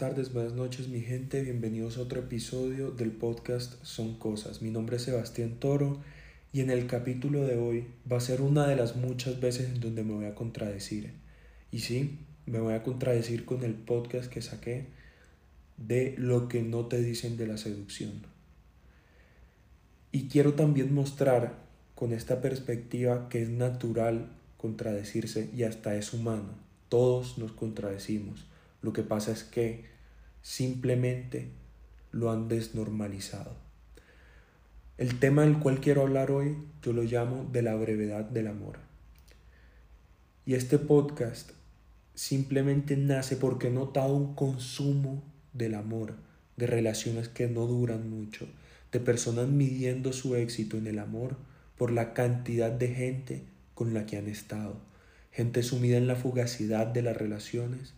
tardes, buenas noches mi gente, bienvenidos a otro episodio del podcast Son Cosas. Mi nombre es Sebastián Toro y en el capítulo de hoy va a ser una de las muchas veces en donde me voy a contradecir. Y sí, me voy a contradecir con el podcast que saqué de lo que no te dicen de la seducción. Y quiero también mostrar con esta perspectiva que es natural contradecirse y hasta es humano. Todos nos contradecimos lo que pasa es que simplemente lo han desnormalizado. El tema del cual quiero hablar hoy yo lo llamo de la brevedad del amor. Y este podcast simplemente nace porque he notado un consumo del amor, de relaciones que no duran mucho, de personas midiendo su éxito en el amor por la cantidad de gente con la que han estado, gente sumida en la fugacidad de las relaciones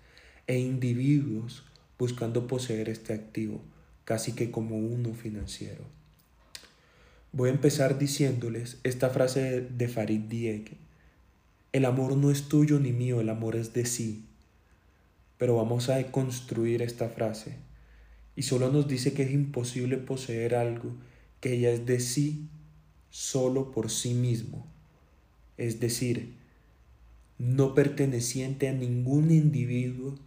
e individuos buscando poseer este activo, casi que como uno financiero. Voy a empezar diciéndoles esta frase de Farid Diek. El amor no es tuyo ni mío, el amor es de sí. Pero vamos a deconstruir esta frase. Y solo nos dice que es imposible poseer algo que ya es de sí solo por sí mismo. Es decir, no perteneciente a ningún individuo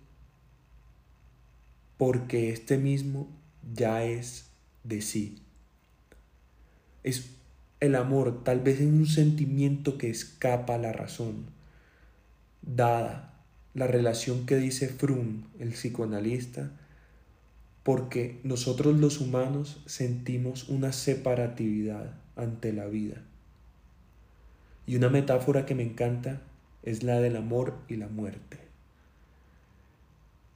porque este mismo ya es de sí. Es el amor tal vez en un sentimiento que escapa a la razón, dada la relación que dice Fromm, el psicoanalista, porque nosotros los humanos sentimos una separatividad ante la vida. Y una metáfora que me encanta es la del amor y la muerte.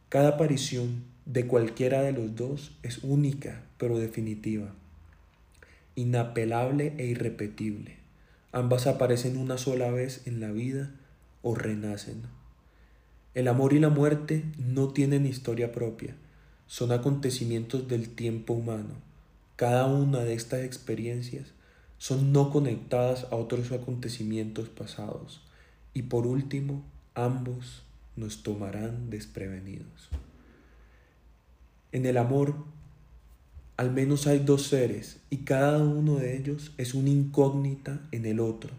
Cada aparición de cualquiera de los dos es única pero definitiva, inapelable e irrepetible. Ambas aparecen una sola vez en la vida o renacen. El amor y la muerte no tienen historia propia, son acontecimientos del tiempo humano. Cada una de estas experiencias son no conectadas a otros acontecimientos pasados y por último ambos nos tomarán desprevenidos. En el amor, al menos hay dos seres y cada uno de ellos es una incógnita en el otro.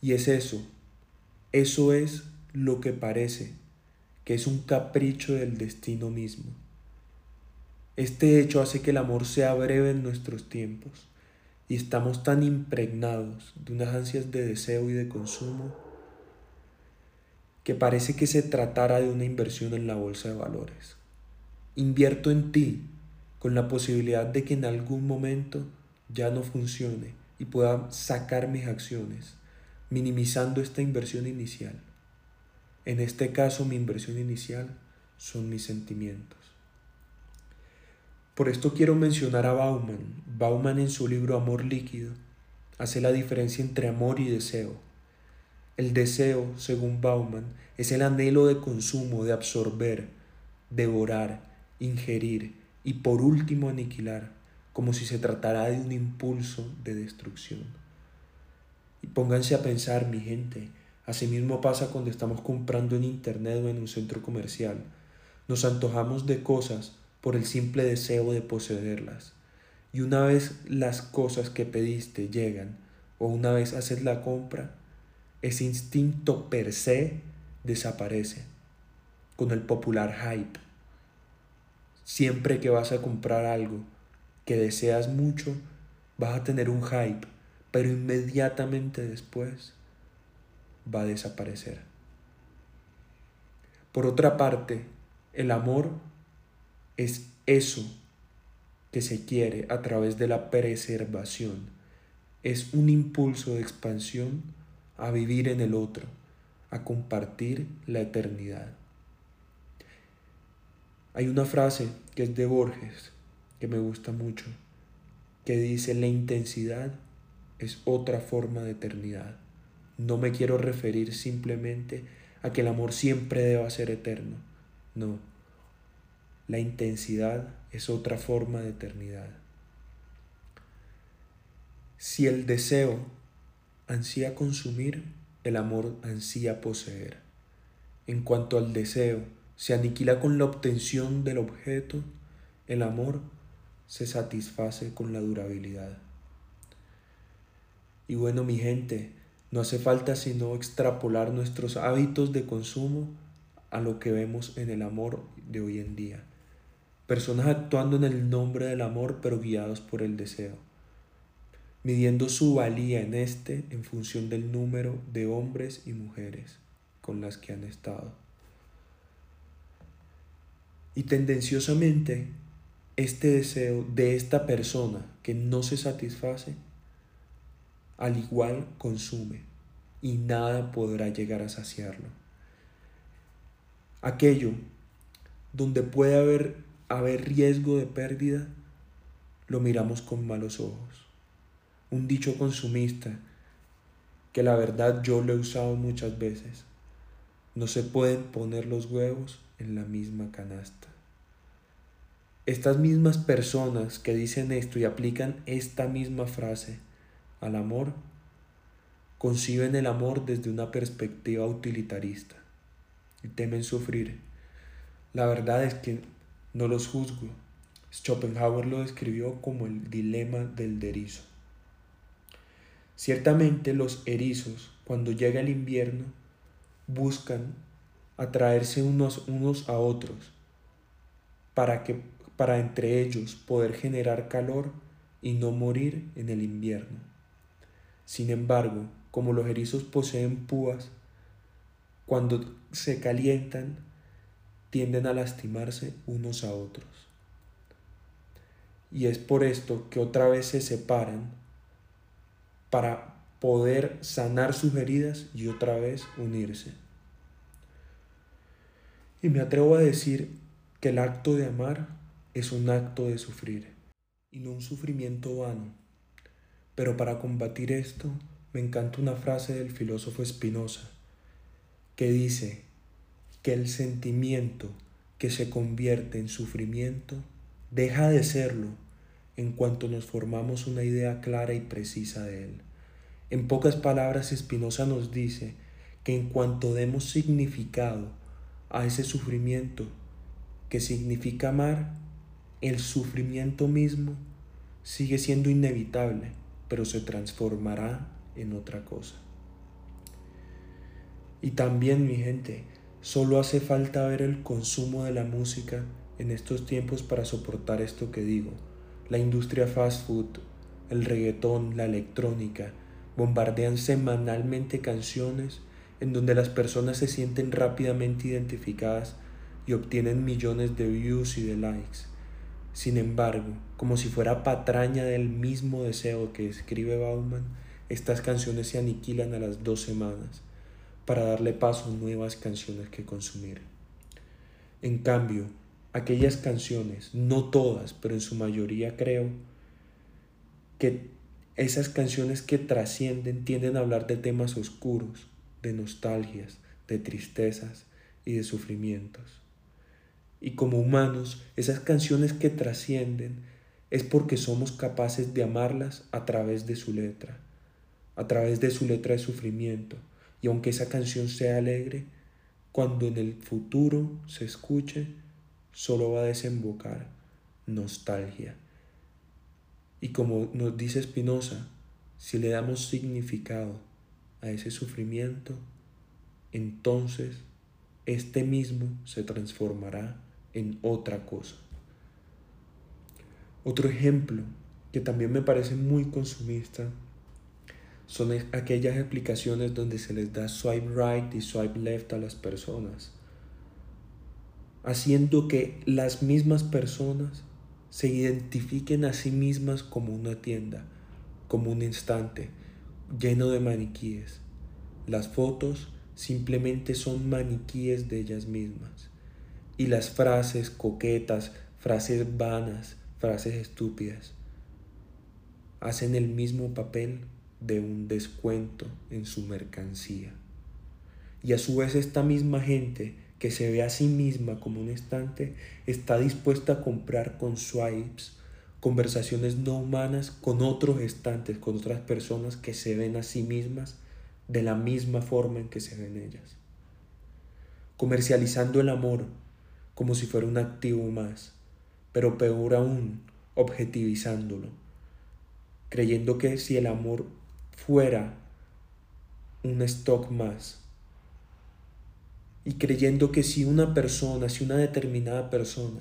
Y es eso, eso es lo que parece, que es un capricho del destino mismo. Este hecho hace que el amor sea breve en nuestros tiempos y estamos tan impregnados de unas ansias de deseo y de consumo que parece que se tratara de una inversión en la bolsa de valores. Invierto en ti con la posibilidad de que en algún momento ya no funcione y pueda sacar mis acciones, minimizando esta inversión inicial. En este caso mi inversión inicial son mis sentimientos. Por esto quiero mencionar a Bauman. Bauman en su libro Amor líquido hace la diferencia entre amor y deseo. El deseo, según Bauman, es el anhelo de consumo, de absorber, devorar, ingerir y por último aniquilar, como si se tratara de un impulso de destrucción. Y pónganse a pensar, mi gente, asimismo pasa cuando estamos comprando en internet o en un centro comercial. Nos antojamos de cosas por el simple deseo de poseerlas. Y una vez las cosas que pediste llegan, o una vez haces la compra, ese instinto per se desaparece con el popular hype Siempre que vas a comprar algo que deseas mucho, vas a tener un hype, pero inmediatamente después va a desaparecer. Por otra parte, el amor es eso que se quiere a través de la preservación. Es un impulso de expansión a vivir en el otro, a compartir la eternidad. Hay una frase que es de Borges, que me gusta mucho, que dice, la intensidad es otra forma de eternidad. No me quiero referir simplemente a que el amor siempre deba ser eterno. No, la intensidad es otra forma de eternidad. Si el deseo ansía consumir, el amor ansía poseer. En cuanto al deseo, se aniquila con la obtención del objeto, el amor se satisface con la durabilidad. Y bueno, mi gente, no hace falta sino extrapolar nuestros hábitos de consumo a lo que vemos en el amor de hoy en día. Personas actuando en el nombre del amor pero guiados por el deseo, midiendo su valía en este en función del número de hombres y mujeres con las que han estado. Y tendenciosamente, este deseo de esta persona que no se satisface, al igual consume y nada podrá llegar a saciarlo. Aquello donde puede haber, haber riesgo de pérdida, lo miramos con malos ojos. Un dicho consumista que la verdad yo lo he usado muchas veces. No se pueden poner los huevos en la misma canasta. Estas mismas personas que dicen esto y aplican esta misma frase al amor, conciben el amor desde una perspectiva utilitarista y temen sufrir. La verdad es que no los juzgo. Schopenhauer lo describió como el dilema del erizo. Ciertamente los erizos, cuando llega el invierno, buscan atraerse unos, unos a otros para, que, para entre ellos poder generar calor y no morir en el invierno. Sin embargo, como los erizos poseen púas, cuando se calientan tienden a lastimarse unos a otros. Y es por esto que otra vez se separan para poder sanar sus heridas y otra vez unirse. Y me atrevo a decir que el acto de amar es un acto de sufrir y no un sufrimiento vano. Pero para combatir esto, me encanta una frase del filósofo Spinoza que dice que el sentimiento que se convierte en sufrimiento deja de serlo en cuanto nos formamos una idea clara y precisa de él. En pocas palabras, Spinoza nos dice que en cuanto demos significado a ese sufrimiento que significa amar, el sufrimiento mismo sigue siendo inevitable, pero se transformará en otra cosa. Y también, mi gente, solo hace falta ver el consumo de la música en estos tiempos para soportar esto que digo. La industria fast food, el reggaetón, la electrónica, bombardean semanalmente canciones en donde las personas se sienten rápidamente identificadas y obtienen millones de views y de likes. Sin embargo, como si fuera patraña del mismo deseo que escribe Bauman, estas canciones se aniquilan a las dos semanas para darle paso a nuevas canciones que consumir. En cambio, aquellas canciones, no todas, pero en su mayoría creo, que esas canciones que trascienden tienden a hablar de temas oscuros, de nostalgias, de tristezas y de sufrimientos. Y como humanos, esas canciones que trascienden es porque somos capaces de amarlas a través de su letra, a través de su letra de sufrimiento. Y aunque esa canción sea alegre, cuando en el futuro se escuche, solo va a desembocar nostalgia. Y como nos dice Spinoza, si le damos significado a ese sufrimiento, entonces este mismo se transformará en otra cosa. Otro ejemplo que también me parece muy consumista son aquellas aplicaciones donde se les da swipe right y swipe left a las personas, haciendo que las mismas personas se identifiquen a sí mismas como una tienda, como un instante, lleno de maniquíes. Las fotos simplemente son maniquíes de ellas mismas. Y las frases coquetas, frases vanas, frases estúpidas, hacen el mismo papel de un descuento en su mercancía. Y a su vez esta misma gente que se ve a sí misma como un estante está dispuesta a comprar con swipes conversaciones no humanas con otros estantes, con otras personas que se ven a sí mismas de la misma forma en que se ven ellas. Comercializando el amor como si fuera un activo más, pero peor aún, objetivizándolo, creyendo que si el amor fuera un stock más, y creyendo que si una persona, si una determinada persona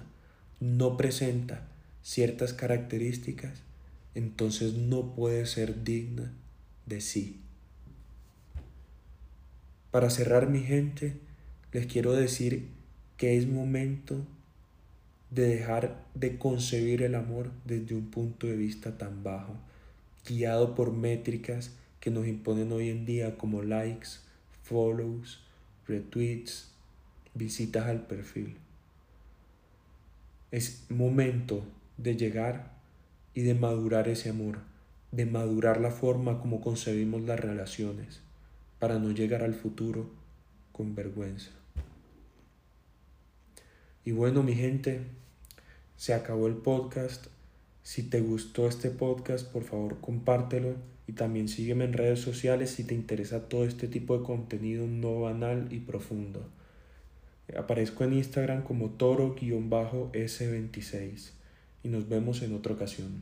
no presenta ciertas características, entonces no puede ser digna de sí. Para cerrar mi gente, les quiero decir que es momento de dejar de concebir el amor desde un punto de vista tan bajo, guiado por métricas que nos imponen hoy en día como likes, follows, retweets, visitas al perfil. Es momento de llegar y de madurar ese amor, de madurar la forma como concebimos las relaciones, para no llegar al futuro con vergüenza. Y bueno, mi gente, se acabó el podcast. Si te gustó este podcast, por favor compártelo y también sígueme en redes sociales si te interesa todo este tipo de contenido no banal y profundo. Aparezco en Instagram como toro-s26 y nos vemos en otra ocasión.